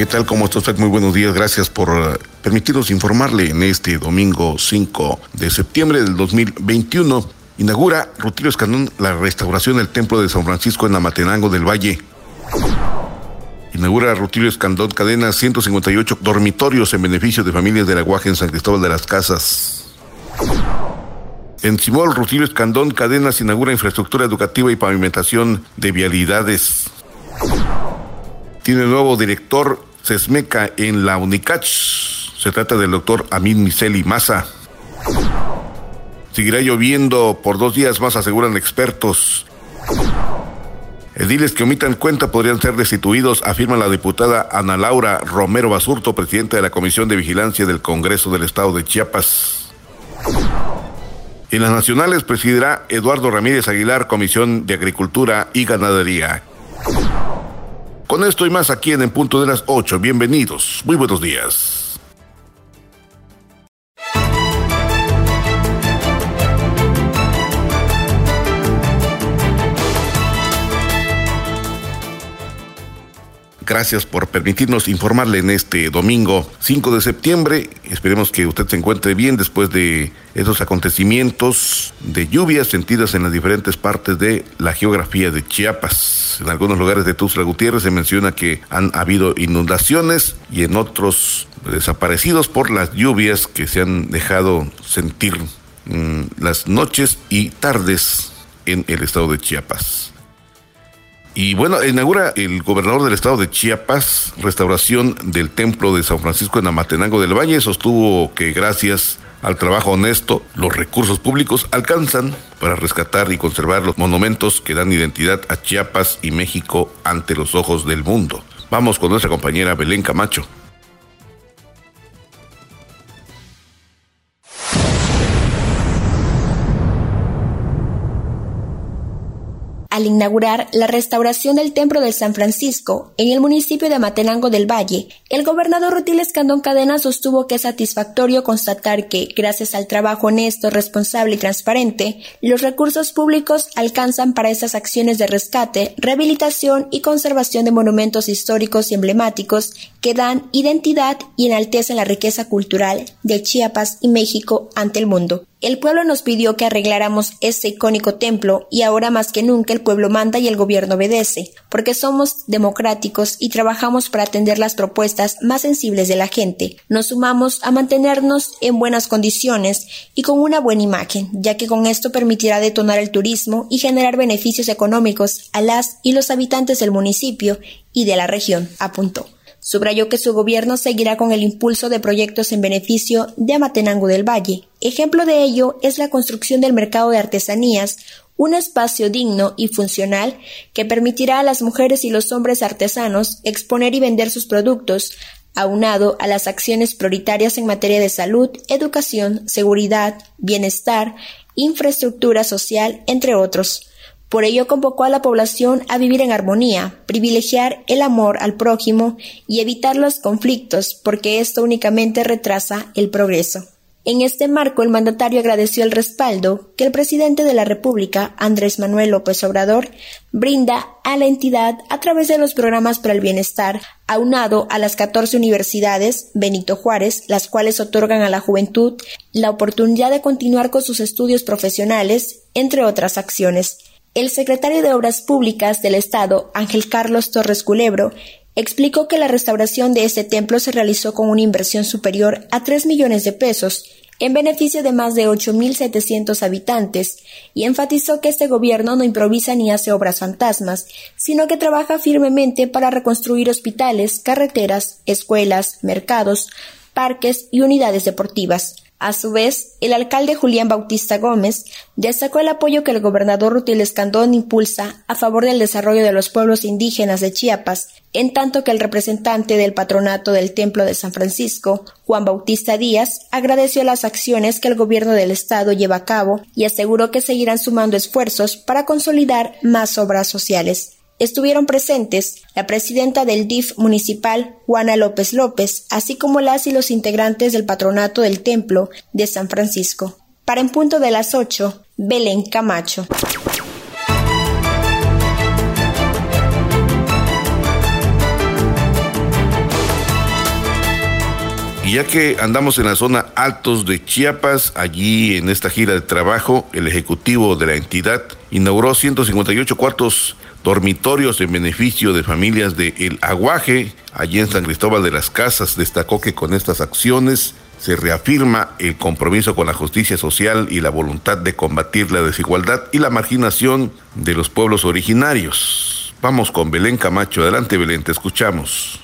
¿Qué tal? ¿Cómo está usted? Muy buenos días. Gracias por eh, permitirnos informarle en este domingo 5 de septiembre del 2021. Inaugura Rutilio Escandón la restauración del Templo de San Francisco en Amatenango del Valle. Inaugura Rutilio Escandón Cadena 158 dormitorios en beneficio de familias del aguaje en San Cristóbal de las Casas. En Simón, Rutilio Escandón Cadenas inaugura infraestructura educativa y pavimentación de vialidades. Tiene nuevo director Sesmeca en la UNICACH. Se trata del doctor Amin Miseli Maza. Seguirá lloviendo por dos días más, aseguran expertos. Ediles que omitan cuenta podrían ser destituidos, afirma la diputada Ana Laura Romero Basurto, presidenta de la Comisión de Vigilancia del Congreso del Estado de Chiapas. En las nacionales presidirá Eduardo Ramírez Aguilar, Comisión de Agricultura y Ganadería. Con esto y más aquí en el punto de las 8. Bienvenidos. Muy buenos días. Gracias por permitirnos informarle en este domingo 5 de septiembre. Esperemos que usted se encuentre bien después de esos acontecimientos de lluvias sentidas en las diferentes partes de la geografía de Chiapas. En algunos lugares de Tuxtla Gutiérrez se menciona que han habido inundaciones y en otros desaparecidos por las lluvias que se han dejado sentir mm, las noches y tardes en el estado de Chiapas. Y bueno, inaugura el gobernador del estado de Chiapas restauración del templo de San Francisco en Amatenango del Valle. Sostuvo que gracias al trabajo honesto, los recursos públicos alcanzan para rescatar y conservar los monumentos que dan identidad a Chiapas y México ante los ojos del mundo. Vamos con nuestra compañera Belén Camacho. Al inaugurar la restauración del Templo de San Francisco en el municipio de Matenango del Valle, el gobernador Rutil Escandón Cadena sostuvo que es satisfactorio constatar que, gracias al trabajo honesto, responsable y transparente, los recursos públicos alcanzan para estas acciones de rescate, rehabilitación y conservación de monumentos históricos y emblemáticos que dan identidad y enaltecen la riqueza cultural de Chiapas y México ante el mundo. El pueblo nos pidió que arregláramos este icónico templo y ahora más que nunca el pueblo manda y el gobierno obedece, porque somos democráticos y trabajamos para atender las propuestas más sensibles de la gente. Nos sumamos a mantenernos en buenas condiciones y con una buena imagen, ya que con esto permitirá detonar el turismo y generar beneficios económicos a las y los habitantes del municipio y de la región, apuntó. Subrayó que su gobierno seguirá con el impulso de proyectos en beneficio de Amatenango del Valle. Ejemplo de ello es la construcción del mercado de artesanías, un espacio digno y funcional que permitirá a las mujeres y los hombres artesanos exponer y vender sus productos, aunado a las acciones prioritarias en materia de salud, educación, seguridad, bienestar, infraestructura social, entre otros. Por ello convocó a la población a vivir en armonía, privilegiar el amor al prójimo y evitar los conflictos, porque esto únicamente retrasa el progreso. En este marco, el mandatario agradeció el respaldo que el presidente de la República, Andrés Manuel López Obrador, brinda a la entidad a través de los programas para el bienestar, aunado a las 14 universidades Benito Juárez, las cuales otorgan a la juventud la oportunidad de continuar con sus estudios profesionales, entre otras acciones. El secretario de Obras Públicas del Estado, Ángel Carlos Torres Culebro, explicó que la restauración de este templo se realizó con una inversión superior a 3 millones de pesos en beneficio de más de 8.700 habitantes, y enfatizó que este gobierno no improvisa ni hace obras fantasmas, sino que trabaja firmemente para reconstruir hospitales, carreteras, escuelas, mercados, parques y unidades deportivas. A su vez, el alcalde Julián Bautista Gómez destacó el apoyo que el gobernador Rutil Escandón impulsa a favor del desarrollo de los pueblos indígenas de Chiapas, en tanto que el representante del patronato del Templo de San Francisco, Juan Bautista Díaz, agradeció las acciones que el gobierno del estado lleva a cabo y aseguró que seguirán sumando esfuerzos para consolidar más obras sociales estuvieron presentes la presidenta del DIF municipal, Juana López López, así como las y los integrantes del patronato del Templo de San Francisco. Para en punto de las 8, Belén Camacho. Y ya que andamos en la zona altos de Chiapas, allí en esta gira de trabajo, el ejecutivo de la entidad inauguró 158 cuartos dormitorios en beneficio de familias de El Aguaje, allí en San Cristóbal de las Casas. Destacó que con estas acciones se reafirma el compromiso con la justicia social y la voluntad de combatir la desigualdad y la marginación de los pueblos originarios. Vamos con Belén Camacho. Adelante, Belén, te escuchamos.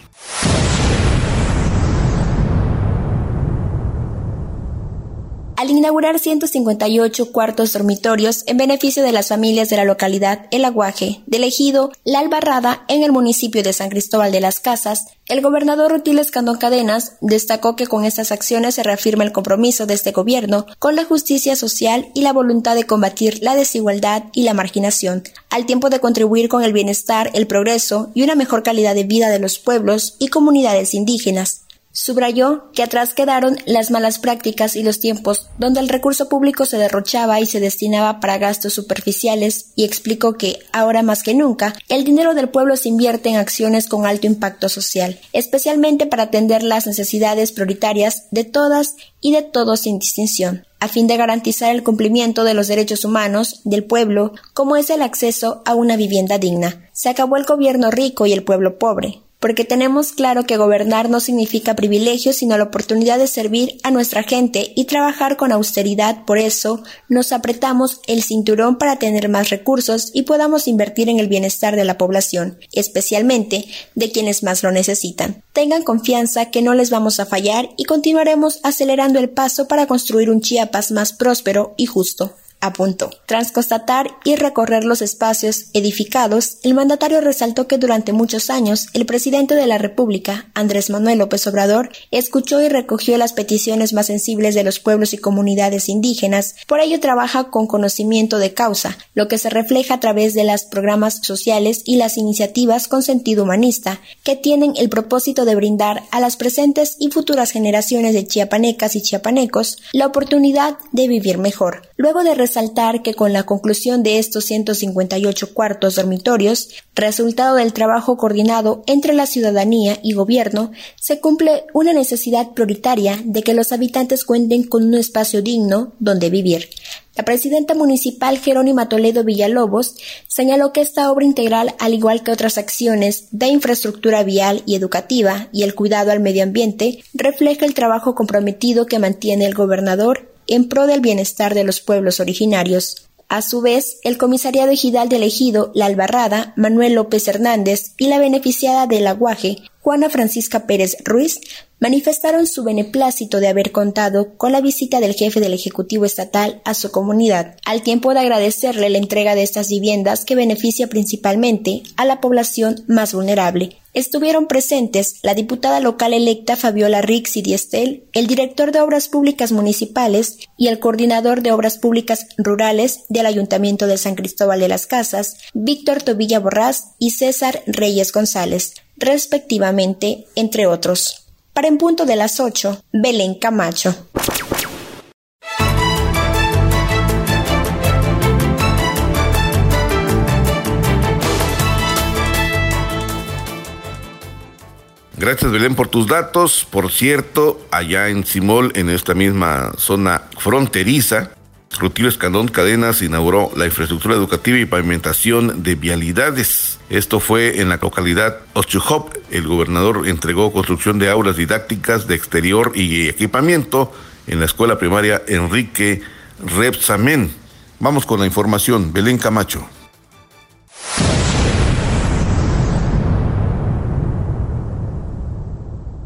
Al inaugurar 158 cuartos dormitorios en beneficio de las familias de la localidad El Aguaje, del ejido La Albarrada en el municipio de San Cristóbal de las Casas, el gobernador Rutiles Candón Cadenas destacó que con estas acciones se reafirma el compromiso de este gobierno con la justicia social y la voluntad de combatir la desigualdad y la marginación, al tiempo de contribuir con el bienestar, el progreso y una mejor calidad de vida de los pueblos y comunidades indígenas. Subrayó que atrás quedaron las malas prácticas y los tiempos donde el recurso público se derrochaba y se destinaba para gastos superficiales y explicó que, ahora más que nunca, el dinero del pueblo se invierte en acciones con alto impacto social, especialmente para atender las necesidades prioritarias de todas y de todos sin distinción, a fin de garantizar el cumplimiento de los derechos humanos del pueblo, como es el acceso a una vivienda digna. Se acabó el gobierno rico y el pueblo pobre, porque tenemos claro que gobernar no significa privilegio, sino la oportunidad de servir a nuestra gente y trabajar con austeridad. Por eso nos apretamos el cinturón para tener más recursos y podamos invertir en el bienestar de la población, especialmente de quienes más lo necesitan. Tengan confianza que no les vamos a fallar y continuaremos acelerando el paso para construir un Chiapas más próspero y justo apuntó. Tras constatar y recorrer los espacios edificados, el mandatario resaltó que durante muchos años el presidente de la República, Andrés Manuel López Obrador, escuchó y recogió las peticiones más sensibles de los pueblos y comunidades indígenas, por ello trabaja con conocimiento de causa, lo que se refleja a través de los programas sociales y las iniciativas con sentido humanista, que tienen el propósito de brindar a las presentes y futuras generaciones de chiapanecas y chiapanecos la oportunidad de vivir mejor. Luego de resaltar que con la conclusión de estos 158 cuartos dormitorios, resultado del trabajo coordinado entre la ciudadanía y gobierno, se cumple una necesidad prioritaria de que los habitantes cuenten con un espacio digno donde vivir. La presidenta municipal Jerónima Toledo Villalobos señaló que esta obra integral, al igual que otras acciones de infraestructura vial y educativa y el cuidado al medio ambiente, refleja el trabajo comprometido que mantiene el gobernador en pro del bienestar de los pueblos originarios. A su vez, el comisariado ejidal del ejido La Albarrada, Manuel López Hernández, y la beneficiada del aguaje, Juana Francisca Pérez Ruiz, manifestaron su beneplácito de haber contado con la visita del jefe del Ejecutivo Estatal a su comunidad, al tiempo de agradecerle la entrega de estas viviendas que beneficia principalmente a la población más vulnerable. Estuvieron presentes la diputada local electa Fabiola Rix y Diestel, el director de Obras Públicas Municipales y el coordinador de Obras Públicas Rurales del Ayuntamiento de San Cristóbal de las Casas, Víctor Tobilla Borrás y César Reyes González, respectivamente, entre otros. Para en punto de las 8, Belén Camacho. Gracias Belén por tus datos. Por cierto, allá en Simol, en esta misma zona fronteriza, Rutilio Escandón Cadenas inauguró la infraestructura educativa y pavimentación de vialidades. Esto fue en la localidad Ochuhop. El gobernador entregó construcción de aulas didácticas de exterior y equipamiento en la escuela primaria Enrique Repsamen. Vamos con la información. Belén Camacho.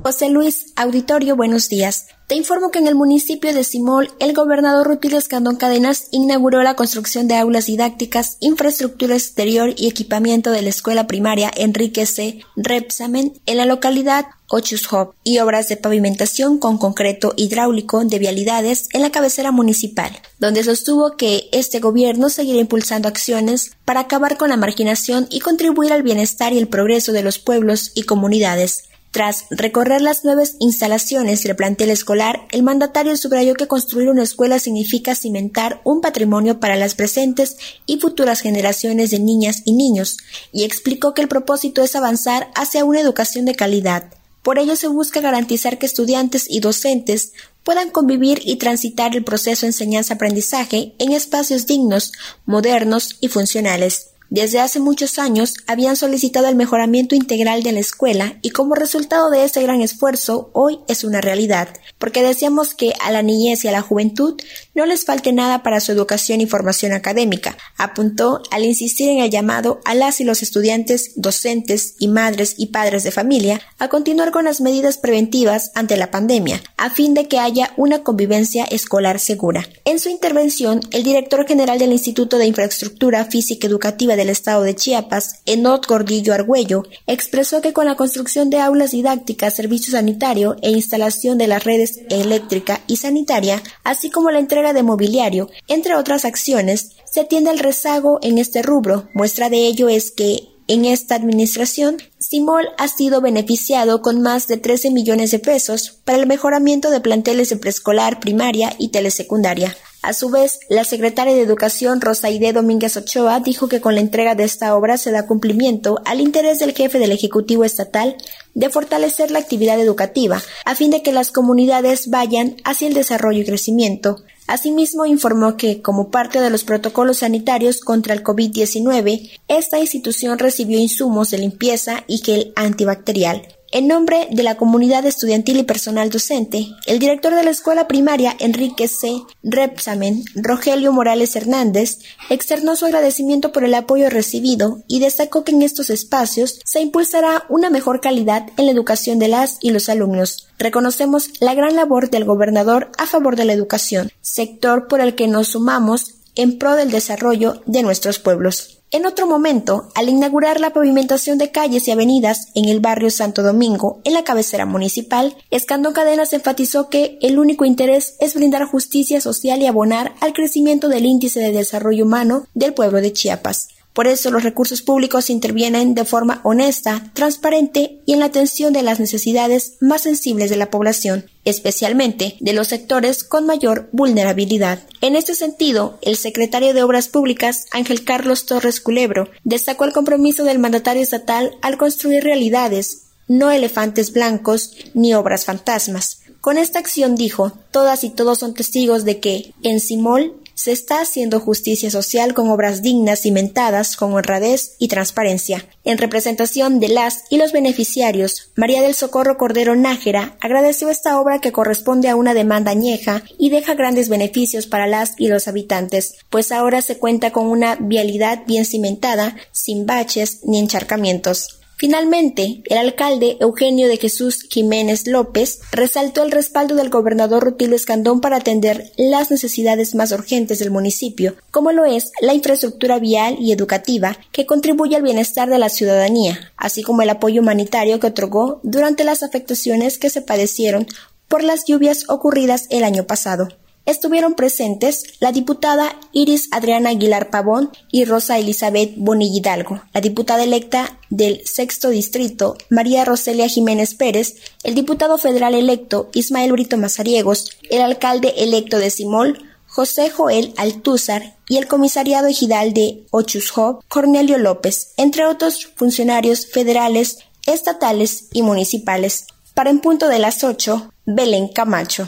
José Luis, auditorio, buenos días. Te informo que en el municipio de Simol, el gobernador Rutilio Escandón Cadenas inauguró la construcción de aulas didácticas, infraestructura exterior y equipamiento de la escuela primaria Enrique C. Repsamen en la localidad Ochushop y obras de pavimentación con concreto hidráulico de vialidades en la cabecera municipal, donde sostuvo que este gobierno seguirá impulsando acciones para acabar con la marginación y contribuir al bienestar y el progreso de los pueblos y comunidades. Tras recorrer las nuevas instalaciones del plantel escolar, el mandatario subrayó que construir una escuela significa cimentar un patrimonio para las presentes y futuras generaciones de niñas y niños, y explicó que el propósito es avanzar hacia una educación de calidad. Por ello se busca garantizar que estudiantes y docentes puedan convivir y transitar el proceso enseñanza-aprendizaje en espacios dignos, modernos y funcionales. Desde hace muchos años habían solicitado el mejoramiento integral de la escuela y como resultado de ese gran esfuerzo hoy es una realidad, porque deseamos que a la niñez y a la juventud no les falte nada para su educación y formación académica, apuntó al insistir en el llamado a las y los estudiantes, docentes y madres y padres de familia a continuar con las medidas preventivas ante la pandemia, a fin de que haya una convivencia escolar segura. En su intervención, el director general del Instituto de Infraestructura Física Educativa del estado de Chiapas, Enot Gordillo Argüello, expresó que con la construcción de aulas didácticas, servicio sanitario e instalación de las redes eléctrica y sanitaria, así como la entrega de mobiliario, entre otras acciones, se atiende al rezago en este rubro. Muestra de ello es que en esta administración, Simol ha sido beneficiado con más de 13 millones de pesos para el mejoramiento de planteles de preescolar, primaria y telesecundaria. A su vez, la secretaria de Educación Rosaide Domínguez Ochoa dijo que con la entrega de esta obra se da cumplimiento al interés del jefe del Ejecutivo Estatal de fortalecer la actividad educativa, a fin de que las comunidades vayan hacia el desarrollo y crecimiento. Asimismo, informó que, como parte de los protocolos sanitarios contra el COVID-19, esta institución recibió insumos de limpieza y gel antibacterial. En nombre de la comunidad estudiantil y personal docente, el director de la escuela primaria Enrique C. Repsamen, Rogelio Morales Hernández, externó su agradecimiento por el apoyo recibido y destacó que en estos espacios se impulsará una mejor calidad en la educación de las y los alumnos. Reconocemos la gran labor del gobernador a favor de la educación, sector por el que nos sumamos en pro del desarrollo de nuestros pueblos. En otro momento, al inaugurar la pavimentación de calles y avenidas en el barrio Santo Domingo, en la cabecera municipal, Escandón Cadenas enfatizó que el único interés es brindar justicia social y abonar al crecimiento del índice de desarrollo humano del pueblo de Chiapas. Por eso los recursos públicos intervienen de forma honesta, transparente y en la atención de las necesidades más sensibles de la población, especialmente de los sectores con mayor vulnerabilidad. En este sentido, el secretario de Obras Públicas, Ángel Carlos Torres Culebro, destacó el compromiso del mandatario estatal al construir realidades, no elefantes blancos ni obras fantasmas. Con esta acción dijo, todas y todos son testigos de que, en Simol, se está haciendo justicia social con obras dignas cimentadas con honradez y transparencia. En representación de las y los beneficiarios, María del Socorro Cordero Nájera agradeció esta obra que corresponde a una demanda añeja y deja grandes beneficios para las y los habitantes, pues ahora se cuenta con una vialidad bien cimentada, sin baches ni encharcamientos. Finalmente, el alcalde Eugenio de Jesús Jiménez López resaltó el respaldo del gobernador Rutilio Escandón para atender las necesidades más urgentes del municipio, como lo es la infraestructura vial y educativa que contribuye al bienestar de la ciudadanía, así como el apoyo humanitario que otorgó durante las afectaciones que se padecieron por las lluvias ocurridas el año pasado. Estuvieron presentes la diputada Iris Adriana Aguilar Pavón y Rosa Elizabeth Bonilla Hidalgo, la diputada electa del sexto distrito María Roselia Jiménez Pérez, el diputado federal electo Ismael Brito Mazariegos, el alcalde electo de Simol, José Joel Altúzar y el comisariado ejidal de Ochusjo, Cornelio López, entre otros funcionarios federales, estatales y municipales. Para en punto de las 8, Belén Camacho.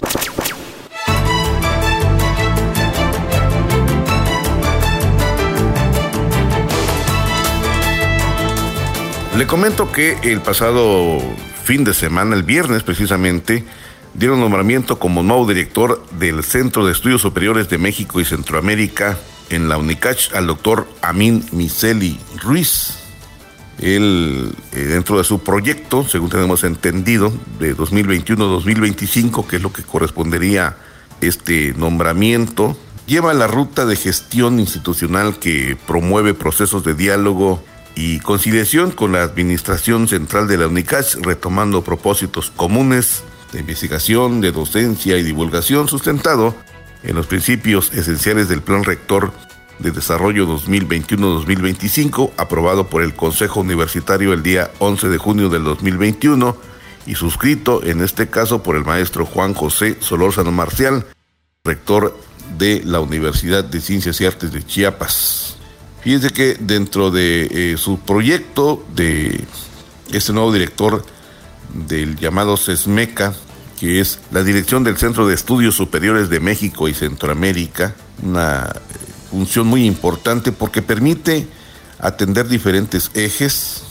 Le comento que el pasado fin de semana, el viernes precisamente, dieron nombramiento como nuevo director del Centro de Estudios Superiores de México y Centroamérica en la UNICACH al doctor Amin Miseli Ruiz. él, eh, dentro de su proyecto, según tenemos entendido, de 2021-2025, que es lo que correspondería este nombramiento, lleva la ruta de gestión institucional que promueve procesos de diálogo y conciliación con la Administración Central de la UNICACH, retomando propósitos comunes de investigación, de docencia y divulgación sustentado en los principios esenciales del Plan Rector de Desarrollo 2021-2025, aprobado por el Consejo Universitario el día 11 de junio del 2021 y suscrito en este caso por el maestro Juan José Solórzano Marcial, rector de la Universidad de Ciencias y Artes de Chiapas. Fíjense que dentro de eh, su proyecto de este nuevo director del llamado SESMECA, que es la dirección del Centro de Estudios Superiores de México y Centroamérica, una eh, función muy importante porque permite atender diferentes ejes,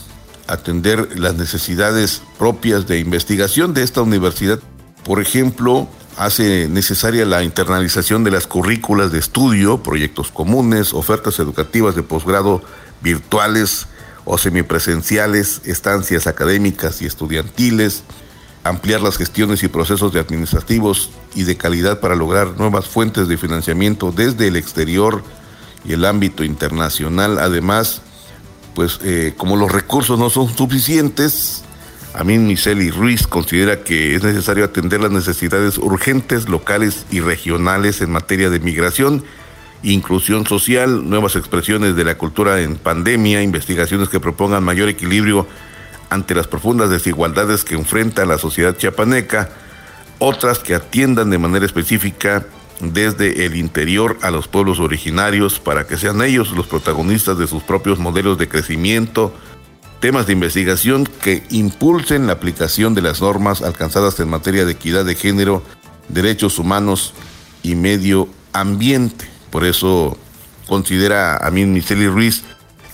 atender las necesidades propias de investigación de esta universidad. Por ejemplo, hace necesaria la internalización de las currículas de estudio, proyectos comunes, ofertas educativas de posgrado virtuales o semipresenciales, estancias académicas y estudiantiles, ampliar las gestiones y procesos de administrativos y de calidad para lograr nuevas fuentes de financiamiento desde el exterior y el ámbito internacional. Además, pues eh, como los recursos no son suficientes, Amin Miseli Ruiz considera que es necesario atender las necesidades urgentes locales y regionales en materia de migración, inclusión social, nuevas expresiones de la cultura en pandemia, investigaciones que propongan mayor equilibrio ante las profundas desigualdades que enfrenta la sociedad chiapaneca, otras que atiendan de manera específica desde el interior a los pueblos originarios para que sean ellos los protagonistas de sus propios modelos de crecimiento, temas de investigación que impulsen la aplicación de las normas alcanzadas en materia de equidad de género, derechos humanos y medio ambiente. Por eso considera a mí Michelle Ruiz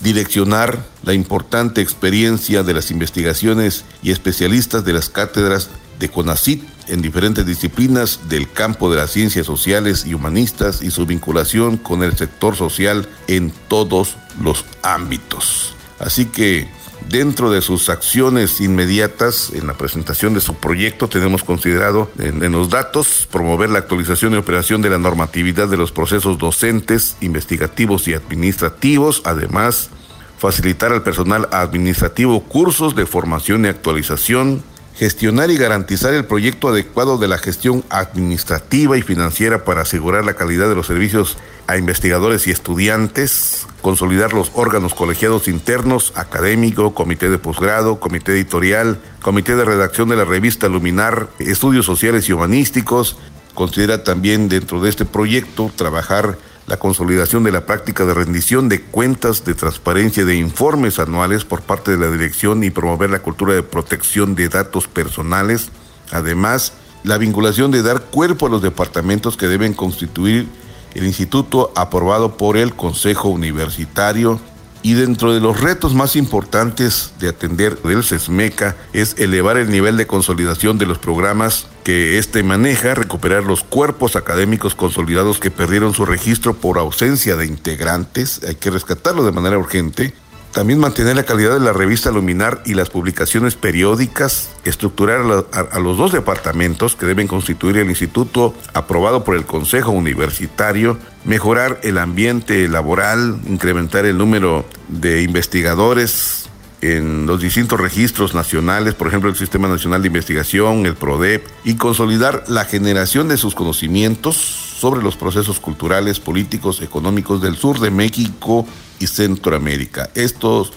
direccionar la importante experiencia de las investigaciones y especialistas de las cátedras de CONACIT en diferentes disciplinas del campo de las ciencias sociales y humanistas y su vinculación con el sector social en todos los ámbitos. Así que Dentro de sus acciones inmediatas en la presentación de su proyecto tenemos considerado en, los datos promover la actualización y operación de la normatividad de los procesos docentes, investigativos y administrativos, además facilitar al personal administrativo cursos de formación y actualización, gestionar y garantizar el proyecto adecuado de la gestión administrativa y financiera para asegurar la calidad de los servicios a investigadores y estudiantes, consolidar los órganos colegiados internos, académico, comité de posgrado, comité editorial, comité de redacción de la revista Luminar, estudios sociales y humanísticos. Considera también dentro de este proyecto trabajar la consolidación de la práctica de rendición de cuentas de transparencia de informes anuales por parte de la dirección y promover la cultura de protección de datos personales. Además, la vinculación de dar cuerpo a los departamentos que deben constituir el instituto aprobado por el Consejo Universitario y dentro de los retos más importantes de atender del SESMECA es elevar el nivel de consolidación de los programas que éste maneja, recuperar los cuerpos académicos consolidados que perdieron su registro por ausencia de integrantes, hay que rescatarlo de manera urgente, también mantener la calidad de la revista Luminar y las publicaciones periódicas, estructurar a, los dos departamentos que deben constituir el instituto aprobado por el Consejo Universitario, mejorar el ambiente laboral, incrementar el número de investigadores en los distintos registros nacionales, por ejemplo el Sistema Nacional de Investigación, el PRODEP, y consolidar la generación de sus conocimientos sobre los procesos culturales, políticos, económicos del sur de México y Centroamérica. Estos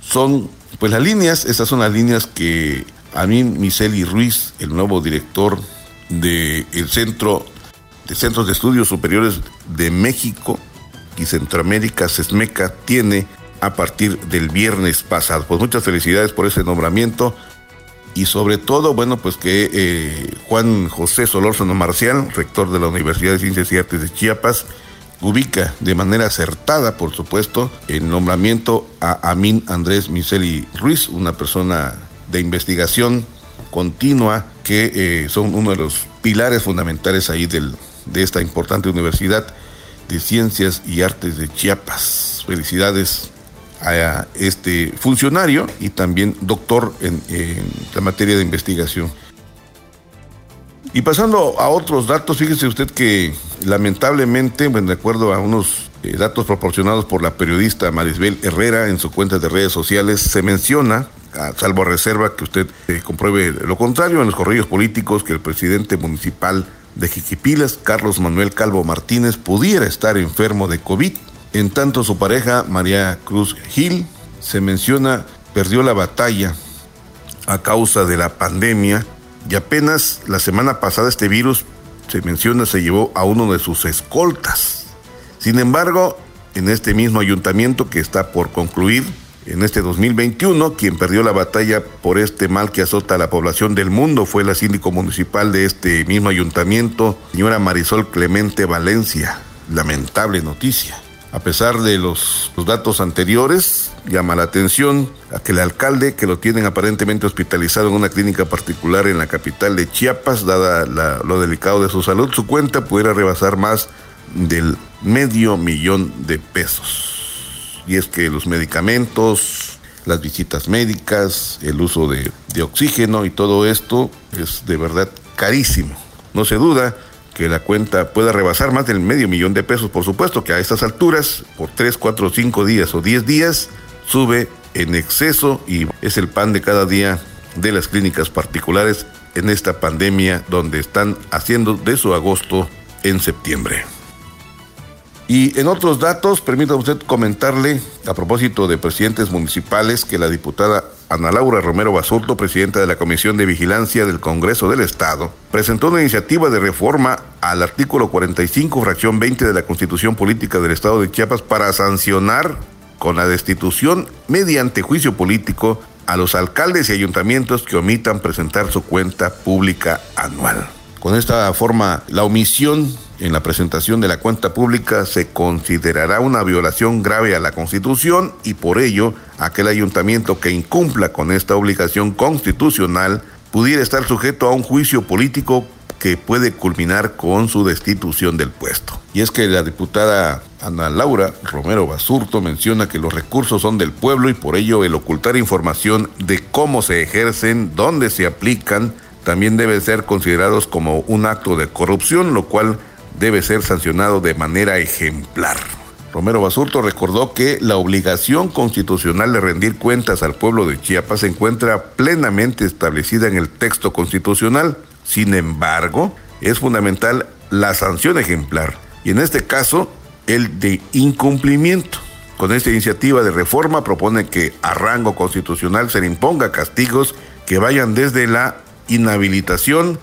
son, pues las líneas, estas son las líneas que a mí, Miseli Ruiz, el nuevo director del Centro de Centros de Estudios Superiores de México y Centroamérica, SESMECA, tiene a partir del viernes pasado. Pues muchas felicidades por ese nombramiento y sobre todo, bueno, pues que eh, Juan José Solórzano Marcial, rector de la Universidad de Ciencias y Artes de Chiapas, ubica de manera acertada, por supuesto, el nombramiento a Amin Andrés Miseli Ruiz, una persona de investigación continua que eh, son uno de los pilares fundamentales ahí del, de esta importante Universidad de Ciencias y Artes de Chiapas. Felicidades a este funcionario y también doctor en, la materia de investigación. Y pasando a otros datos, fíjese usted que lamentablemente, de acuerdo a unos eh, datos proporcionados por la periodista Marisbel Herrera en su cuenta de redes sociales, se menciona, salvo reserva que usted eh, compruebe lo contrario, en los correos políticos que el presidente municipal de Jiquipilas, Carlos Manuel Calvo Martínez, pudiera estar enfermo de COVID. En tanto, su pareja, María Cruz Gil, se menciona, perdió la batalla a causa de la pandemia y apenas la semana pasada este virus, se menciona, se llevó a uno de sus escoltas. Sin embargo, en este mismo ayuntamiento que está por concluir, en este 2021, quien perdió la batalla por este mal que azota a la población del mundo fue la síndico municipal de este mismo ayuntamiento, señora Marisol Clemente Valencia. Lamentable noticia. A pesar de los, datos anteriores, llama la atención a que el alcalde, que lo tienen aparentemente hospitalizado en una clínica particular en la capital de Chiapas, dada lo delicado de su salud, su cuenta pudiera rebasar más del medio millón de pesos y es que los medicamentos, las visitas médicas, el uso de, oxígeno y todo esto es de verdad carísimo. No se duda que la cuenta pueda rebasar más del medio millón de pesos. Por supuesto que a estas alturas, por 3, 4, 5 días o 10 días, sube en exceso y es el pan de cada día de las clínicas particulares en esta pandemia donde están haciendo de su agosto en septiembre. Y en otros datos, permítame usted comentarle, a propósito de presidentes municipales, que la diputada Ana Laura Romero Basurto, presidenta de la Comisión de Vigilancia del Congreso del Estado, presentó una iniciativa de reforma al artículo 45, fracción 20 de la Constitución Política del Estado de Chiapas para sancionar con la destitución mediante juicio político a los alcaldes y ayuntamientos que omitan presentar su cuenta pública anual. Con esta forma, la omisión en la presentación de la cuenta pública se considerará una violación grave a la Constitución y por ello aquel ayuntamiento que incumpla con esta obligación constitucional pudiera estar sujeto a un juicio político que puede culminar con su destitución del puesto. Y es que la diputada Ana Laura Romero Basurto menciona que los recursos son del pueblo y por ello el ocultar información de cómo se ejercen, dónde se aplican, también deben ser considerados como un acto de corrupción, lo cual debe ser sancionado de manera ejemplar. Romero Basurto recordó que la obligación constitucional de rendir cuentas al pueblo de Chiapas se encuentra plenamente establecida en el texto constitucional. Sin embargo, es fundamental la sanción ejemplar y en este caso el de incumplimiento. Con esta iniciativa de reforma propone que a rango constitucional se le imponga castigos que vayan desde la inhabilitación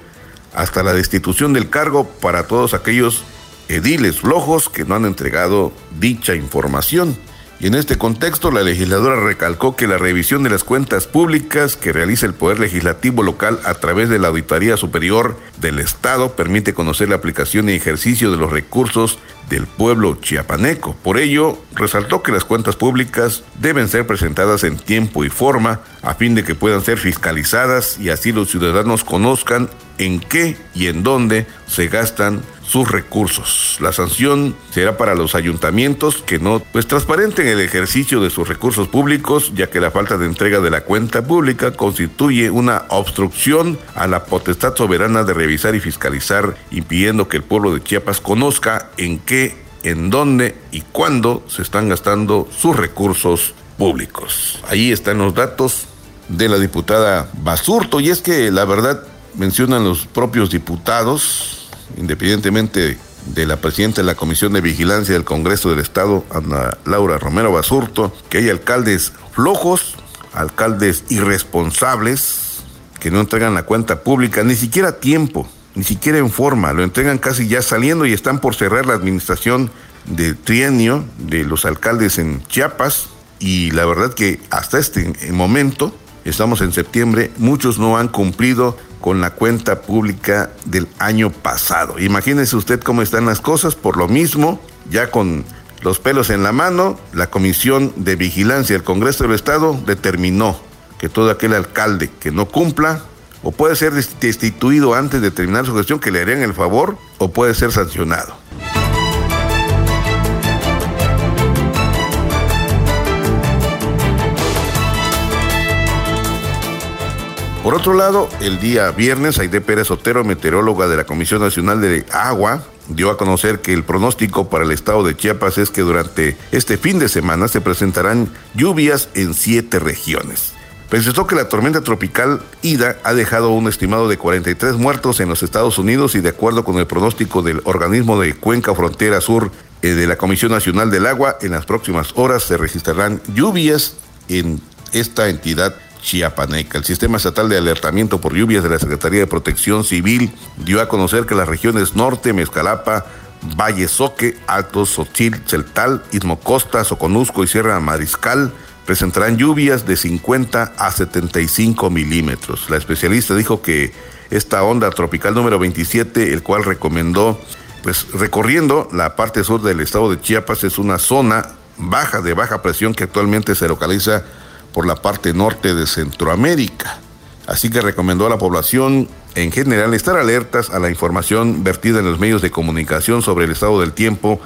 hasta la destitución del cargo para todos aquellos ediles flojos que no han entregado dicha información. Y en este contexto, la legisladora recalcó que la revisión de las cuentas públicas que realiza el Poder Legislativo local a través de la Auditoría Superior del Estado permite conocer la aplicación y ejercicio de los recursos del pueblo chiapaneco. Por ello, resaltó que las cuentas públicas deben ser presentadas en tiempo y forma a fin de que puedan ser fiscalizadas y así los ciudadanos conozcan en qué y en dónde se gastan sus recursos. La sanción será para los ayuntamientos que no pues transparenten el ejercicio de sus recursos públicos, ya que la falta de entrega de la cuenta pública constituye una obstrucción a la potestad soberana de revisar y fiscalizar, impidiendo que el pueblo de Chiapas conozca en qué, en dónde y cuándo se están gastando sus recursos públicos. Ahí están los datos de la diputada Basurto y es que la verdad mencionan los propios diputados independientemente de la presidenta de la Comisión de Vigilancia del Congreso del Estado, Ana Laura Romero Basurto, que hay alcaldes flojos, alcaldes irresponsables, que no entregan la cuenta pública, ni siquiera a tiempo, ni siquiera en forma, lo entregan casi ya saliendo y están por cerrar la administración de trienio de los alcaldes en Chiapas y la verdad que hasta este momento, estamos en septiembre, muchos no han cumplido con la cuenta pública del año pasado. Imagínese usted cómo están las cosas, por lo mismo, ya con los pelos en la mano, la Comisión de Vigilancia del Congreso del Estado determinó que todo aquel alcalde que no cumpla o puede ser destituido antes de terminar su gestión, que le harían el favor, o puede ser sancionado. Por otro lado, el día viernes, Aide Pérez Otero, meteoróloga de la Comisión Nacional de Agua, dio a conocer que el pronóstico para el estado de Chiapas es que durante este fin de semana se presentarán lluvias en siete regiones. Precisó que la tormenta tropical Ida ha dejado un estimado de 43 muertos en los Estados Unidos y de acuerdo con el pronóstico del organismo de Cuenca Frontera Sur eh, de la Comisión Nacional del Agua, en las próximas horas se registrarán lluvias en esta entidad chiapaneca. El Sistema Estatal de Alertamiento por Lluvias de la Secretaría de Protección Civil dio a conocer que las regiones norte, Mezcalapa, Valle Soque, Alto Sochil, Celtal, Istmo Costa, Soconusco y Sierra Mariscal presentarán lluvias de 50 a 75 milímetros. La especialista dijo que esta onda tropical número 27, el cual recomendó, pues recorriendo la parte sur del estado de Chiapas, es una zona baja de baja presión que actualmente se localiza por la parte norte de Centroamérica. Así que recomendó a la población en general estar alertas a la información vertida en los medios de comunicación sobre el estado del tiempo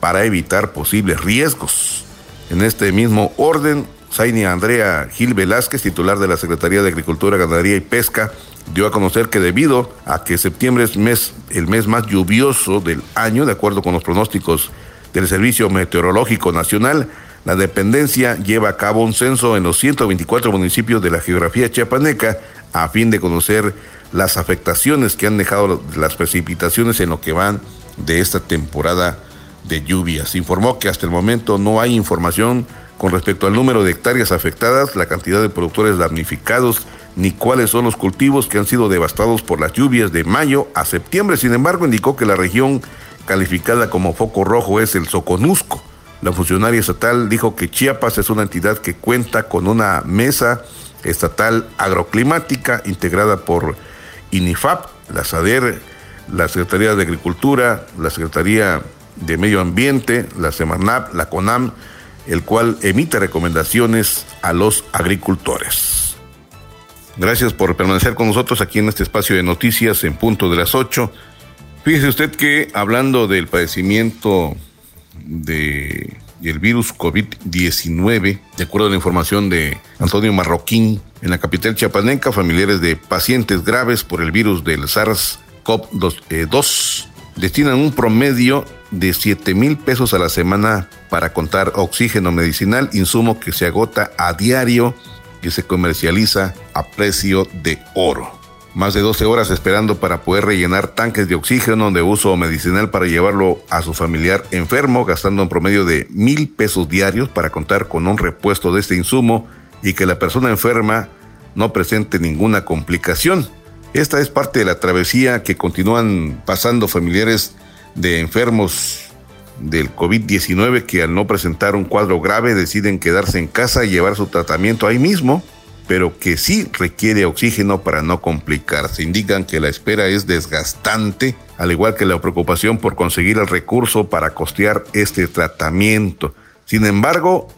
para evitar posibles riesgos. En este mismo orden, Zaini Andrea Gil Velázquez, titular de la Secretaría de Agricultura, Ganadería y Pesca, dio a conocer que debido a que septiembre es mes, el mes más lluvioso del año, de acuerdo con los pronósticos del Servicio Meteorológico Nacional, la dependencia lleva a cabo un censo en los 124 municipios de la geografía chiapaneca a fin de conocer las afectaciones que han dejado las precipitaciones en lo que van de esta temporada de lluvias. Informó que hasta el momento no hay información con respecto al número de hectáreas afectadas, la cantidad de productores damnificados, ni cuáles son los cultivos que han sido devastados por las lluvias de mayo a septiembre. Sin embargo, indicó que la región calificada como foco rojo es el Soconusco la funcionaria estatal dijo que Chiapas es una entidad que cuenta con una mesa estatal agroclimática integrada por INIFAP, la SADER, la Secretaría de Agricultura, la Secretaría de Medio Ambiente, la Semarnap, la CONAM, el cual emite recomendaciones a los agricultores. Gracias por permanecer con nosotros aquí en este espacio de noticias en punto de las 8. Fíjese usted que hablando del padecimiento de el virus COVID-19, de acuerdo a la información de Antonio Marroquín, en la capital chiapaneca, familiares de pacientes graves por el virus del SARS-CoV-2 eh, destinan un promedio de 7 mil pesos a la semana para contar oxígeno medicinal, insumo que se agota a diario y se comercializa a precio de oro más de 12 horas esperando para poder rellenar tanques de oxígeno de uso medicinal para llevarlo a su familiar enfermo, gastando un promedio de mil pesos diarios para contar con un repuesto de este insumo y que la persona enferma no presente ninguna complicación. Esta es parte de la travesía que continúan pasando familiares de enfermos del COVID-19 que al no presentar un cuadro grave deciden quedarse en casa y llevar su tratamiento ahí mismo pero que sí requiere oxígeno para no complicarse. Indican que la espera es desgastante, al igual que la preocupación por conseguir el recurso para costear este tratamiento. Sin embargo,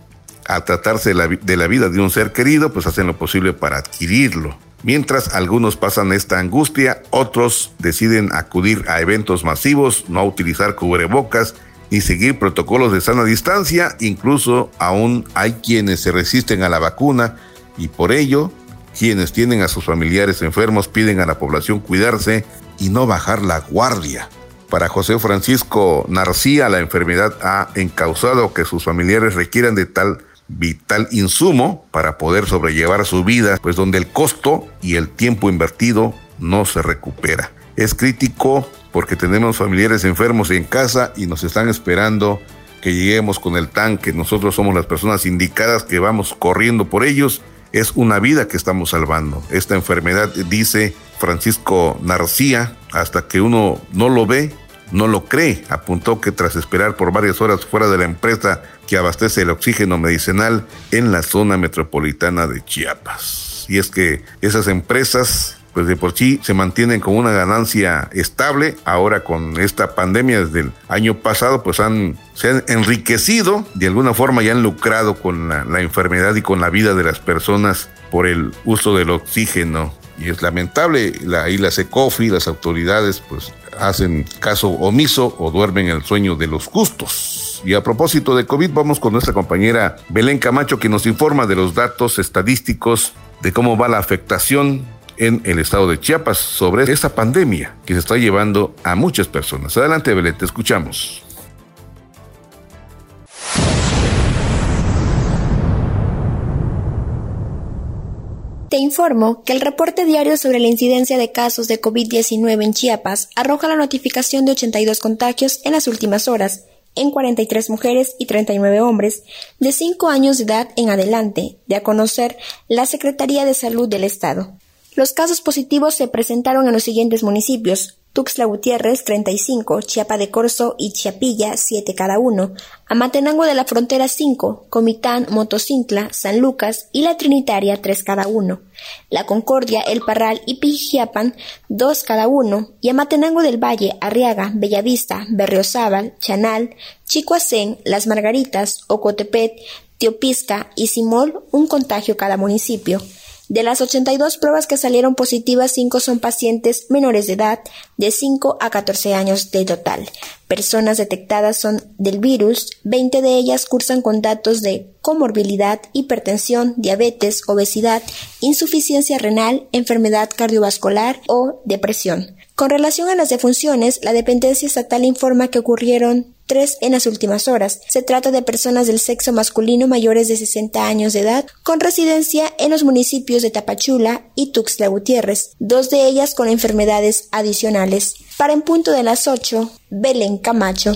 al tratarse de la, vida de un ser querido, pues hacen lo posible para adquirirlo. Mientras algunos pasan esta angustia, otros deciden acudir a eventos masivos, no utilizar cubrebocas ni seguir protocolos de sana distancia. Incluso aún hay quienes se resisten a la vacuna y por ello quienes tienen a sus familiares enfermos piden a la población cuidarse y no bajar la guardia. Para José Francisco Narcía, la enfermedad ha encausado que sus familiares requieran de tal vital insumo para poder sobrellevar su vida, pues donde el costo y el tiempo invertido no se recupera. Es crítico porque tenemos familiares enfermos en casa y nos están esperando que lleguemos con el tanque. Nosotros somos las personas indicadas que vamos corriendo por ellos es una vida que estamos salvando. Esta enfermedad, dice Francisco Narcía, hasta que uno no lo ve, no lo cree. Apuntó que tras esperar por varias horas fuera de la empresa que abastece el oxígeno medicinal en la zona metropolitana de Chiapas. Y es que esas empresas pues de por sí se mantienen con una ganancia estable. Ahora con esta pandemia desde el año pasado, pues han, se han enriquecido, de alguna forma y han lucrado con la, la enfermedad y con la vida de las personas por el uso del oxígeno. Y es lamentable, la, ahí la SECOFI, las autoridades, pues hacen caso omiso o duermen el sueño de los justos. Y a propósito de COVID, vamos con nuestra compañera Belén Camacho, que nos informa de los datos estadísticos de cómo va la afectación en el estado de Chiapas sobre esta pandemia que se está llevando a muchas personas. Adelante, Belén, te escuchamos. Te informo que el reporte diario sobre la incidencia de casos de COVID-19 en Chiapas arroja la notificación de 82 contagios en las últimas horas, en 43 mujeres y 39 hombres de 5 años de edad en adelante, de a conocer la Secretaría de Salud del Estado. Los casos positivos se presentaron en los siguientes municipios: Tuxtla Gutiérrez 35, Chiapa de Corzo y Chiapilla 7 cada uno, Amatenango de la Frontera 5, Comitán, Motocintla, San Lucas y La Trinitaria 3 cada uno, La Concordia, El Parral y Pijiapan 2 cada uno. Y Amatenango del Valle, Arriaga, Bellavista, Berriozábal, Chanal, Chicoacén, Las Margaritas, Ocotepet, Teopisca y Simol un contagio cada municipio. De las 82 pruebas que salieron positivas, 5 son pacientes menores de edad, de 5 a 14 años de total. Personas detectadas son del virus, 20 de ellas cursan con datos de comorbilidad, hipertensión, diabetes, obesidad, insuficiencia renal, enfermedad cardiovascular o depresión. Con relación a las defunciones, la dependencia estatal informa que ocurrieron tres en las últimas horas. Se trata de personas del sexo masculino mayores de 60 años de edad con residencia en los municipios de Tapachula y Tuxtla Gutiérrez, dos de ellas con enfermedades adicionales. Para en punto de las 8, Belén Camacho.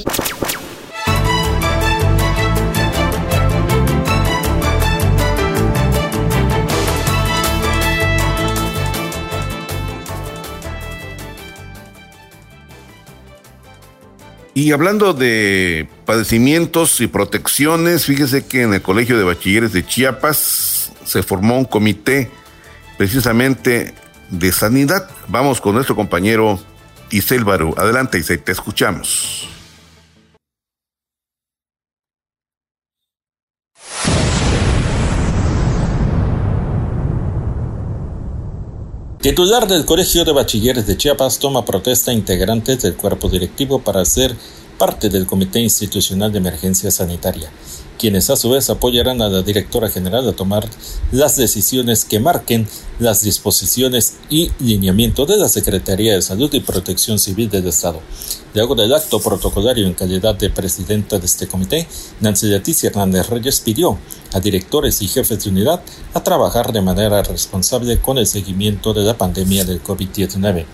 Y hablando de padecimientos y protecciones, fíjese que en el Colegio de Bachilleres de Chiapas se formó un comité precisamente de sanidad. Vamos con nuestro compañero Isel Barú. Adelante, Isel, te escuchamos. Titular del Colegio de Bachilleres de Chiapas toma protesta integrantes del cuerpo directivo para ser parte del Comité Institucional de Emergencia Sanitaria quienes a su vez apoyarán a la directora general a tomar las decisiones que marquen las disposiciones y lineamiento de la Secretaría de Salud y Protección Civil del Estado. Luego del acto protocolario en calidad de presidenta de este comité, Nancy Leticia Hernández Reyes pidió a directores y jefes de unidad a trabajar de manera responsable con el seguimiento de la pandemia del COVID-19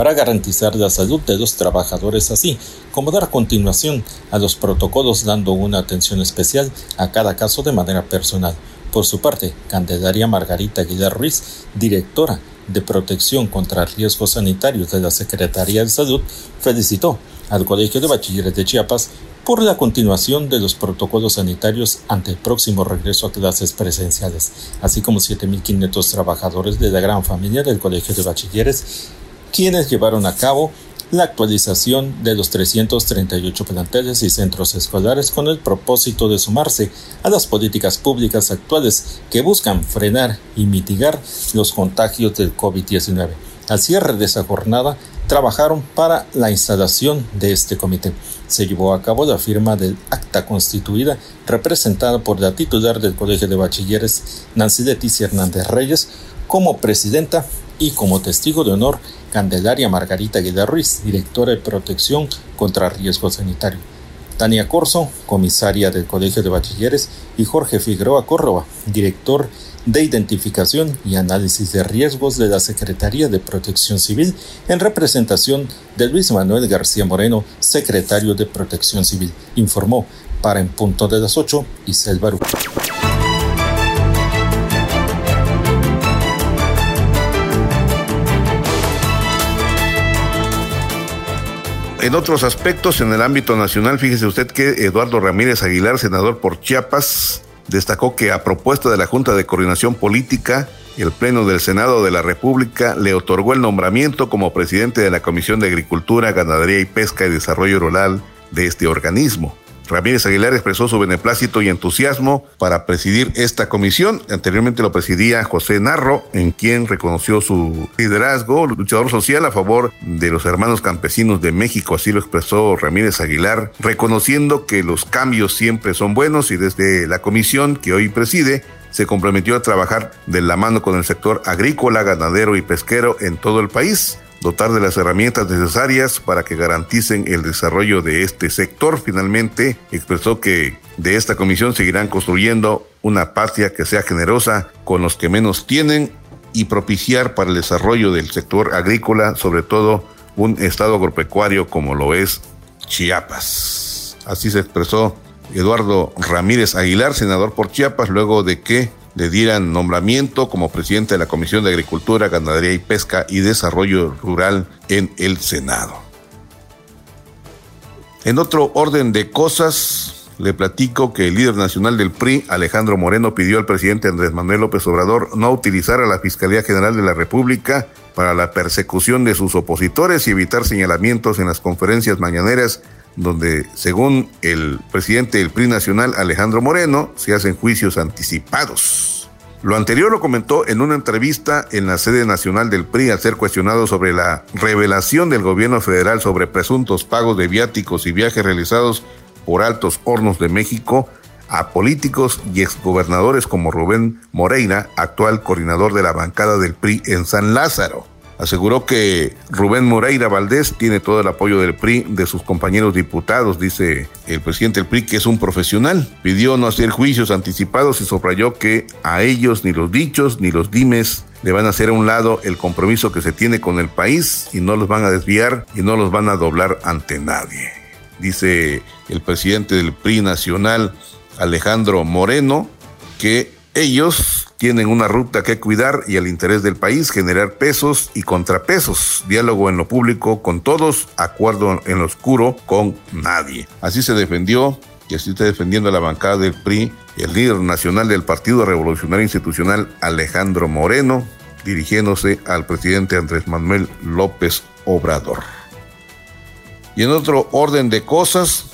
para garantizar la salud de los trabajadores, así como dar continuación a los protocolos dando una atención especial a cada caso de manera personal. Por su parte, Candelaria Margarita Aguilar Ruiz, directora de Protección contra Riesgos Sanitarios de la Secretaría de Salud, felicitó al Colegio de Bachilleres de Chiapas por la continuación de los protocolos sanitarios ante el próximo regreso a clases presenciales, así como 7.500 trabajadores de la gran familia del Colegio de Bachilleres quienes llevaron a cabo la actualización de los 338 planteles y centros escolares con el propósito de sumarse a las políticas públicas actuales que buscan frenar y mitigar los contagios del COVID-19. Al cierre de esa jornada, trabajaron para la instalación de este comité. Se llevó a cabo la firma del acta constituida representada por la titular del Colegio de Bachilleres, Nancy Leticia Hernández Reyes, como presidenta y como testigo de honor Candelaria Margarita Aguilar Ruiz, directora de protección contra riesgo sanitario. Tania Corso, comisaria del Colegio de Bachilleres, y Jorge Figueroa Córdoba, director de Identificación y Análisis de Riesgos de la Secretaría de Protección Civil, en representación de Luis Manuel García Moreno, secretario de Protección Civil, informó para en punto de las 8 Isel Barú. En otros aspectos, en el ámbito nacional, fíjese usted que Eduardo Ramírez Aguilar, senador por Chiapas, destacó que a propuesta de la Junta de Coordinación Política, el Pleno del Senado de la República le otorgó el nombramiento como presidente de la Comisión de Agricultura, Ganadería y Pesca y Desarrollo Rural de este organismo. Ramírez Aguilar expresó su beneplácito y entusiasmo para presidir esta comisión. Anteriormente lo presidía José Narro, en quien reconoció su liderazgo, luchador social a favor de los hermanos campesinos de México. Así lo expresó Ramírez Aguilar, reconociendo que los cambios siempre son buenos y desde la comisión que hoy preside se comprometió a trabajar de la mano con el sector agrícola, ganadero y pesquero en todo el país, dotar de las herramientas necesarias para que garanticen el desarrollo de este sector. Finalmente, expresó que de esta comisión seguirán construyendo una patria que sea generosa con los que menos tienen y propiciar para el desarrollo del sector agrícola, sobre todo un estado agropecuario como lo es Chiapas. Así se expresó Eduardo Ramírez Aguilar, senador por Chiapas, luego de que le dieran nombramiento como presidente de la Comisión de Agricultura, Ganadería y Pesca y Desarrollo Rural en el Senado. En otro orden de cosas, le platico que el líder nacional del PRI, Alejandro Moreno, pidió al presidente Andrés Manuel López Obrador no utilizar a la Fiscalía General de la República para la persecución de sus opositores y evitar señalamientos en las conferencias mañaneras donde, según el presidente del PRI nacional, Alejandro Moreno, se hacen juicios anticipados. Lo anterior lo comentó en una entrevista en la sede nacional del PRI al ser cuestionado sobre la revelación del gobierno federal sobre presuntos pagos de viáticos y viajes realizados por altos hornos de México a políticos y exgobernadores como Rubén Moreira, actual coordinador de la bancada del PRI en San Lázaro. Aseguró que Rubén Moreira Valdés tiene todo el apoyo del PRI, de sus compañeros diputados, dice el presidente del PRI, que es un profesional. Pidió no hacer juicios anticipados y subrayó que a ellos ni los dichos ni los dimes le van a hacer a un lado el compromiso que se tiene con el país y no los van a desviar y no los van a doblar ante nadie. Dice el presidente del PRI nacional, Alejandro Moreno, que ellos tienen una ruta que cuidar y el interés del país, generar pesos y contrapesos, diálogo en lo público con todos, acuerdo en lo oscuro con nadie. Así se defendió y así está defendiendo la bancada del PRI el líder nacional del Partido Revolucionario Institucional, Alejandro Moreno, dirigiéndose al presidente Andrés Manuel López Obrador. Y en otro orden de cosas,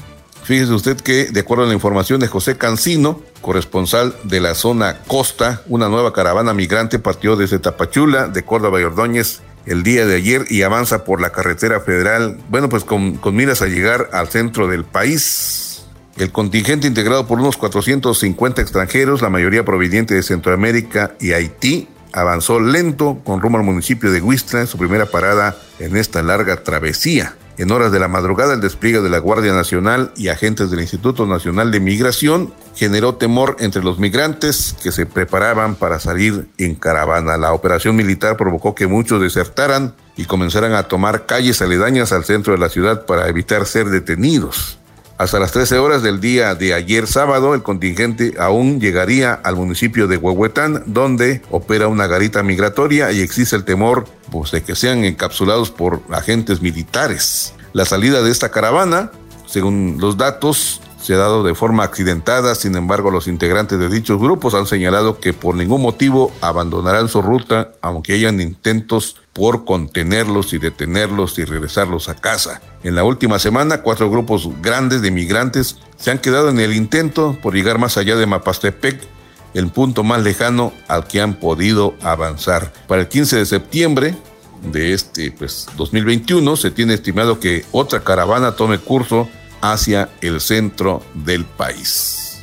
Fíjese usted que, de acuerdo a la información de José Cancino, corresponsal de la zona costa, una nueva caravana migrante partió desde Tapachula, de Córdoba y Ordóñez, el día de ayer y avanza por la carretera federal, bueno, pues con, con miras a llegar al centro del país. El contingente integrado por unos 450 extranjeros, la mayoría proveniente de Centroamérica y Haití, avanzó lento con rumbo al municipio de Huistla su primera parada en esta larga travesía. En horas de la madrugada, el despliegue de la Guardia Nacional y agentes del Instituto Nacional de Migración generó temor entre los migrantes que se preparaban para salir en caravana. La operación militar provocó que muchos desertaran y comenzaran a tomar calles aledañas al centro de la ciudad para evitar ser detenidos. Hasta las 13 horas del día de ayer sábado, el contingente aún llegaría al municipio de Huehuetán, donde opera una garita migratoria y existe el temor pues, de que sean encapsulados por agentes militares. La salida de esta caravana, según los datos, se ha dado de forma accidentada, sin embargo los integrantes de dichos grupos han señalado que por ningún motivo abandonarán su ruta, aunque hayan intentos por contenerlos y detenerlos y regresarlos a casa. En la última semana, cuatro grupos grandes de migrantes se han quedado en el intento por llegar más allá de Mapastepec, el punto más lejano al que han podido avanzar. Para el 15 de septiembre de este pues, 2021 se tiene estimado que otra caravana tome curso hacia el centro del país.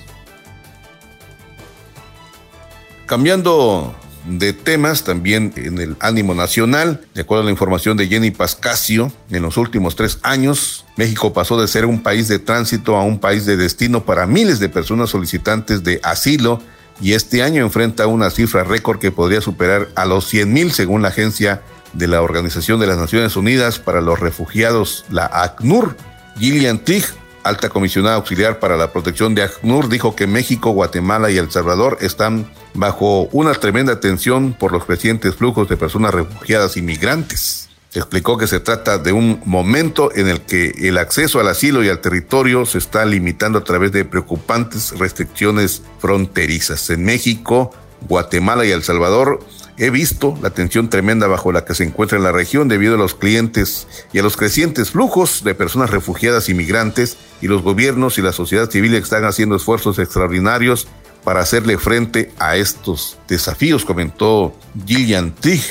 Cambiando de temas también en el ánimo nacional. De acuerdo a la información de Jenny Pascasio, en los últimos tres años, México pasó de ser un país de tránsito a un país de destino para miles de personas solicitantes de asilo y este año enfrenta una cifra récord que podría superar a los 100 mil según la agencia de la Organización de las Naciones Unidas para los Refugiados, la ACNUR. Gillian Tig, alta comisionada auxiliar para la protección de ACNUR, dijo que México, Guatemala y El Salvador están bajo una tremenda tensión por los crecientes flujos de personas refugiadas y migrantes. Explicó que se trata de un momento en el que el acceso al asilo y al territorio se está limitando a través de preocupantes restricciones fronterizas. En México, Guatemala y El Salvador he visto la tensión tremenda bajo la que se encuentra en la región debido a los clientes y a los crecientes flujos de personas refugiadas y migrantes y los gobiernos y la sociedad civil están haciendo esfuerzos extraordinarios para hacerle frente a estos desafíos, comentó Gillian Tig.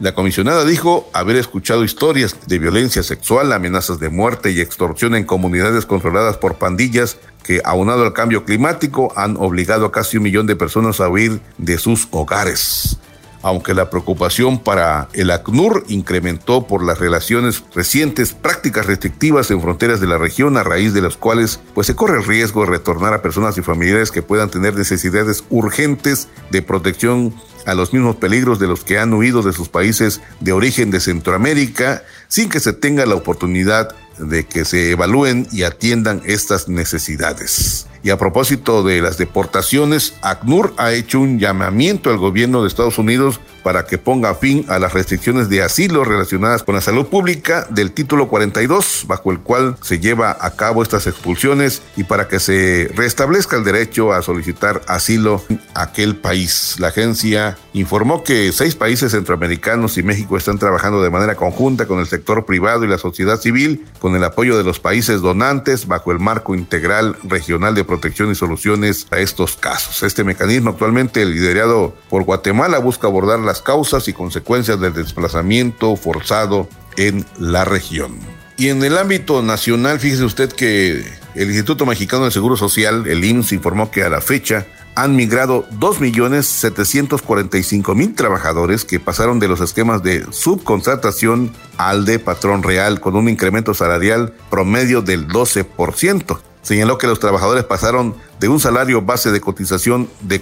La comisionada dijo haber escuchado historias de violencia sexual, amenazas de muerte y extorsión en comunidades controladas por pandillas que, aunado al cambio climático, han obligado a casi un millón de personas a huir de sus hogares aunque la preocupación para el ACNUR incrementó por las relaciones recientes prácticas restrictivas en fronteras de la región a raíz de las cuales pues se corre el riesgo de retornar a personas y familiares que puedan tener necesidades urgentes de protección a los mismos peligros de los que han huido de sus países de origen de Centroamérica sin que se tenga la oportunidad de que se evalúen y atiendan estas necesidades. Y a propósito de las deportaciones, ACNUR ha hecho un llamamiento al gobierno de Estados Unidos para que ponga fin a las restricciones de asilo relacionadas con la salud pública del título 42, bajo el cual se lleva a cabo estas expulsiones y para que se restablezca el derecho a solicitar asilo en aquel país. La agencia informó que seis países centroamericanos y México están trabajando de manera conjunta con el sector privado y la sociedad civil, con el apoyo de los países donantes bajo el marco integral regional de protección y soluciones a estos casos. Este mecanismo actualmente liderado por Guatemala busca abordar las causas y consecuencias del desplazamiento forzado en la región. Y en el ámbito nacional, fíjese usted que el Instituto Mexicano de Seguro Social, el IMSS, informó que a la fecha han migrado 2.745.000 trabajadores que pasaron de los esquemas de subcontratación al de patrón real con un incremento salarial promedio del 12%. Señaló que los trabajadores pasaron de un salario base de cotización de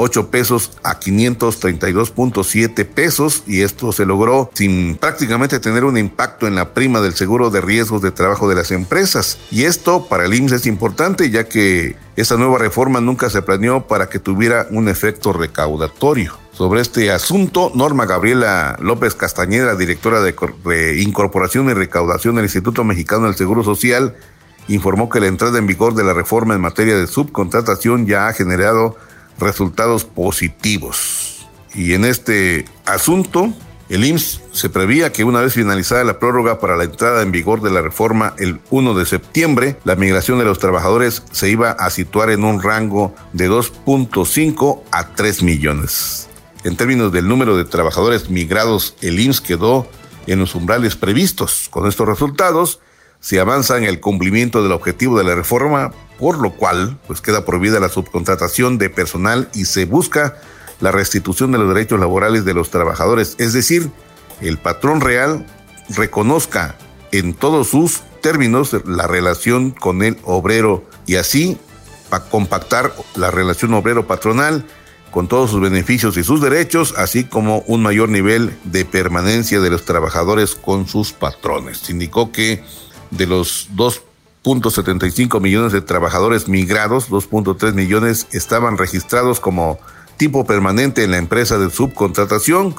475.8 pesos a 532.7 pesos y esto se logró sin prácticamente tener un impacto en la prima del seguro de riesgos de trabajo de las empresas. Y esto para el IMSS es importante ya que esta nueva reforma nunca se planeó para que tuviera un efecto recaudatorio. Sobre este asunto, Norma Gabriela López Castañeda, directora de, Incorporación y Recaudación del Instituto Mexicano del Seguro Social, informó que la entrada en vigor de la reforma en materia de subcontratación ya ha generado resultados positivos. Y en este asunto, el IMSS se prevía que una vez finalizada la prórroga para la entrada en vigor de la reforma el 1 de septiembre, la migración de los trabajadores se iba a situar en un rango de 2.5 a 3 millones. En términos del número de trabajadores migrados, el IMSS quedó en los umbrales previstos. Con estos resultados, se avanza en el cumplimiento del objetivo de la reforma, por lo cual pues queda prohibida la subcontratación de personal y se busca la restitución de los derechos laborales de los trabajadores, es decir, el patrón real reconozca en todos sus términos la relación con el obrero y así compactar la relación obrero-patronal con todos sus beneficios y sus derechos, así como un mayor nivel de permanencia de los trabajadores con sus patrones. indicó que de los 2.75 millones de trabajadores migrados, 2.3 millones estaban registrados como tipo permanente en la empresa de subcontratación,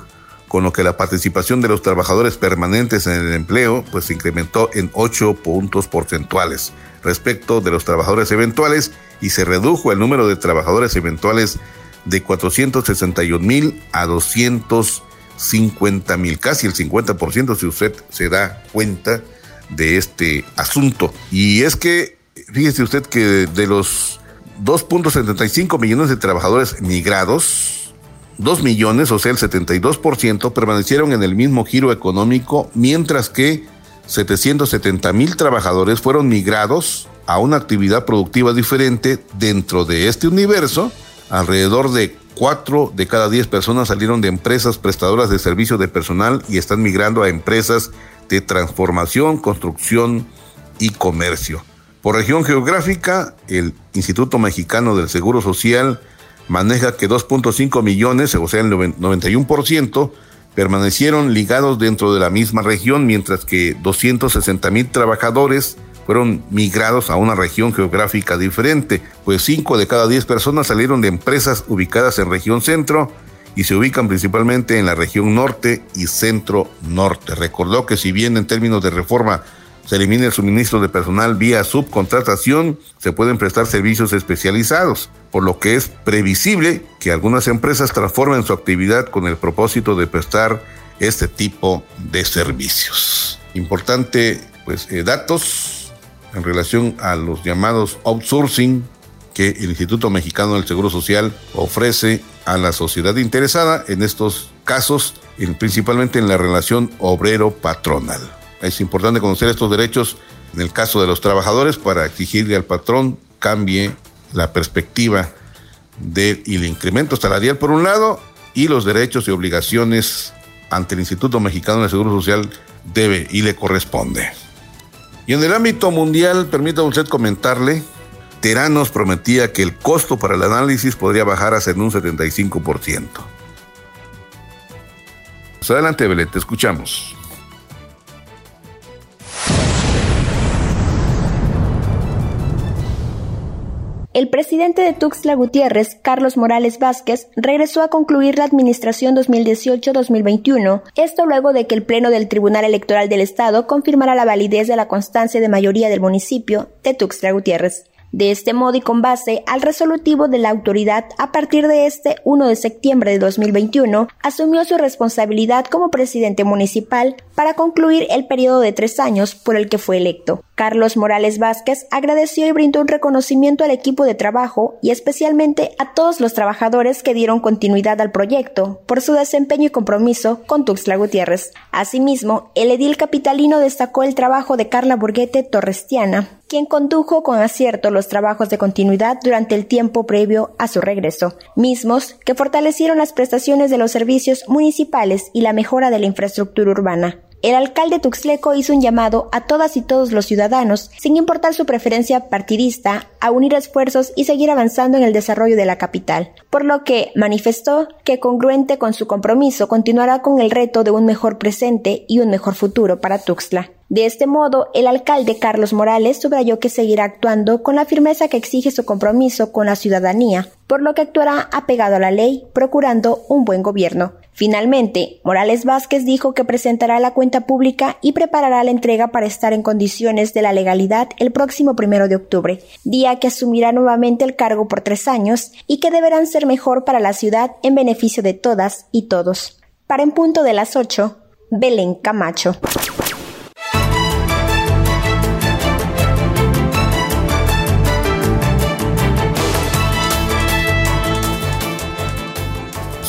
con lo que la participación de los trabajadores permanentes en el empleo pues se incrementó en 8 puntos porcentuales respecto de los trabajadores eventuales y se redujo el número de trabajadores eventuales de 461 mil a 250 mil, casi el 50% si usted se da cuenta de este asunto. Y es que, fíjese usted que de los 2.75 millones de trabajadores migrados, 2 millones, o sea el 72%, permanecieron en el mismo giro económico, mientras que 770 mil trabajadores fueron migrados a una actividad productiva diferente dentro de este universo Alrededor de 4 de cada 10 personas salieron de empresas prestadoras de servicios de personal y están migrando a empresas de transformación, construcción y comercio. Por región geográfica, el Instituto Mexicano del Seguro Social maneja que 2.5 millones, o sea, el 91%, permanecieron ligados dentro de la misma región, mientras que 260 mil trabajadores fueron migrados a una región geográfica diferente, pues 5 de cada 10 personas salieron de empresas ubicadas en región centro y se ubican principalmente en la región norte y centro norte. Recordó que si bien en términos de reforma se elimina el suministro de personal vía subcontratación, se pueden prestar servicios especializados, por lo que es previsible que algunas empresas transformen su actividad con el propósito de prestar este tipo de servicios. Importante, pues, eh, datos en relación a los llamados outsourcing que el Instituto Mexicano del Seguro Social ofrece a la sociedad interesada en estos casos, principalmente en la relación obrero-patronal. Es importante conocer estos derechos en el caso de los trabajadores para exigirle al patrón cambie la perspectiva del el incremento salarial por un lado y los derechos y obligaciones ante el Instituto Mexicano de Seguro Social debe y le corresponde. Y en el ámbito mundial, permítame usted comentarle, Teranos prometía que el costo para el análisis podría bajar hasta en un 75%. Pues adelante, Belén, te escuchamos. El presidente de Tuxtla Gutiérrez, Carlos Morales Vázquez, regresó a concluir la administración 2018-2021, esto luego de que el Pleno del Tribunal Electoral del Estado confirmara la validez de la constancia de mayoría del municipio de Tuxtla Gutiérrez. De este modo y con base al resolutivo de la autoridad, a partir de este 1 de septiembre de 2021, asumió su responsabilidad como presidente municipal para concluir el periodo de tres años por el que fue electo. Carlos Morales Vázquez agradeció y brindó un reconocimiento al equipo de trabajo y especialmente a todos los trabajadores que dieron continuidad al proyecto por su desempeño y compromiso con Tuxtla Gutiérrez. Asimismo, el edil capitalino destacó el trabajo de Carla Burguete Torrestiana, quien condujo con acierto los trabajos de continuidad durante el tiempo previo a su regreso, mismos que fortalecieron las prestaciones de los servicios municipales y la mejora de la infraestructura urbana. El alcalde Tuxleco hizo un llamado a todas y todos los ciudadanos, sin importar su preferencia partidista, a unir esfuerzos y seguir avanzando en el desarrollo de la capital, por lo que manifestó que congruente con su compromiso continuará con el reto de un mejor presente y un mejor futuro para Tuxtla. De este modo, el alcalde Carlos Morales subrayó que seguirá actuando con la firmeza que exige su compromiso con la ciudadanía, por lo que actuará apegado a la ley, procurando un buen gobierno. Finalmente, Morales Vázquez dijo que presentará la cuenta pública y preparará la entrega para estar en condiciones de la legalidad el próximo primero de octubre, día que asumirá nuevamente el cargo por tres años y que deberán ser mejor para la ciudad en beneficio de todas y todos. Para en punto de las ocho, Belén Camacho.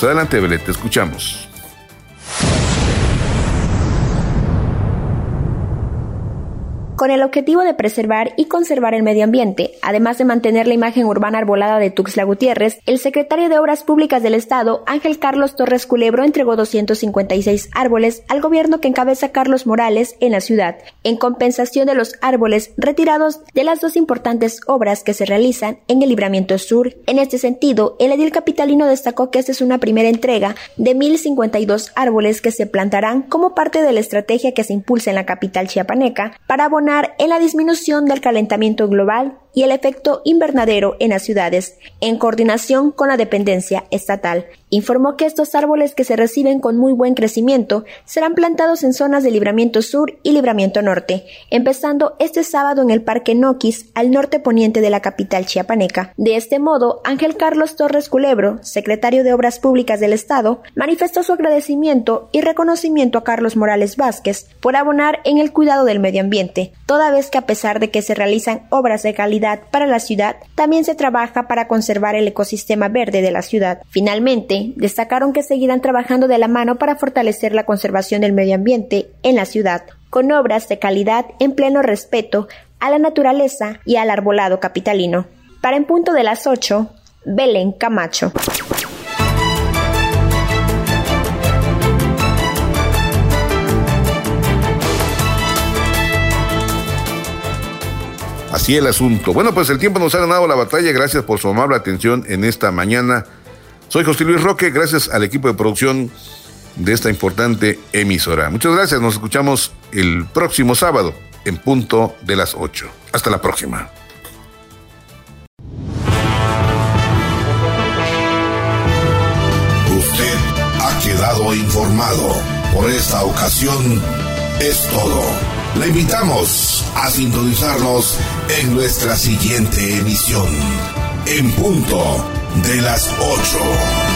Adelante, Belén, te escuchamos. Con el objetivo de preservar y conservar el medio ambiente, además de mantener la imagen urbana arbolada de Tuxtla Gutiérrez, el secretario de Obras Públicas del Estado, Ángel Carlos Torres Culebro, entregó 256 árboles al gobierno que encabeza Carlos Morales en la ciudad, en compensación de los árboles retirados de las dos importantes obras que se realizan en el Libramiento Sur. En este sentido, el edil capitalino destacó que esta es una primera entrega de 1.052 árboles que se plantarán como parte de la estrategia que se impulsa en la capital chiapaneca para abonar en la disminución del calentamiento global y el efecto invernadero en las ciudades, en coordinación con la dependencia estatal. Informó que estos árboles que se reciben con muy buen crecimiento serán plantados en zonas de libramiento sur y libramiento norte, empezando este sábado en el Parque Noquis, al norte poniente de la capital chiapaneca. De este modo, Ángel Carlos Torres Culebro, secretario de Obras Públicas del Estado, manifestó su agradecimiento y reconocimiento a Carlos Morales Vázquez por abonar en el cuidado del medio ambiente, toda vez que a pesar de que se realizan obras de para la ciudad, también se trabaja para conservar el ecosistema verde de la ciudad. Finalmente, destacaron que seguirán trabajando de la mano para fortalecer la conservación del medio ambiente en la ciudad, con obras de calidad en pleno respeto a la naturaleza y al arbolado capitalino. Para en punto de las 8, Belén Camacho. Así el asunto. Bueno, pues el tiempo nos ha ganado la batalla. Gracias por su amable atención en esta mañana. Soy José Luis Roque, gracias al equipo de producción de esta importante emisora. Muchas gracias, nos escuchamos el próximo sábado en punto de las 8. Hasta la próxima. Usted ha quedado informado. Por esta ocasión es todo. Le invitamos a sintonizarnos en nuestra siguiente emisión, en punto de las 8.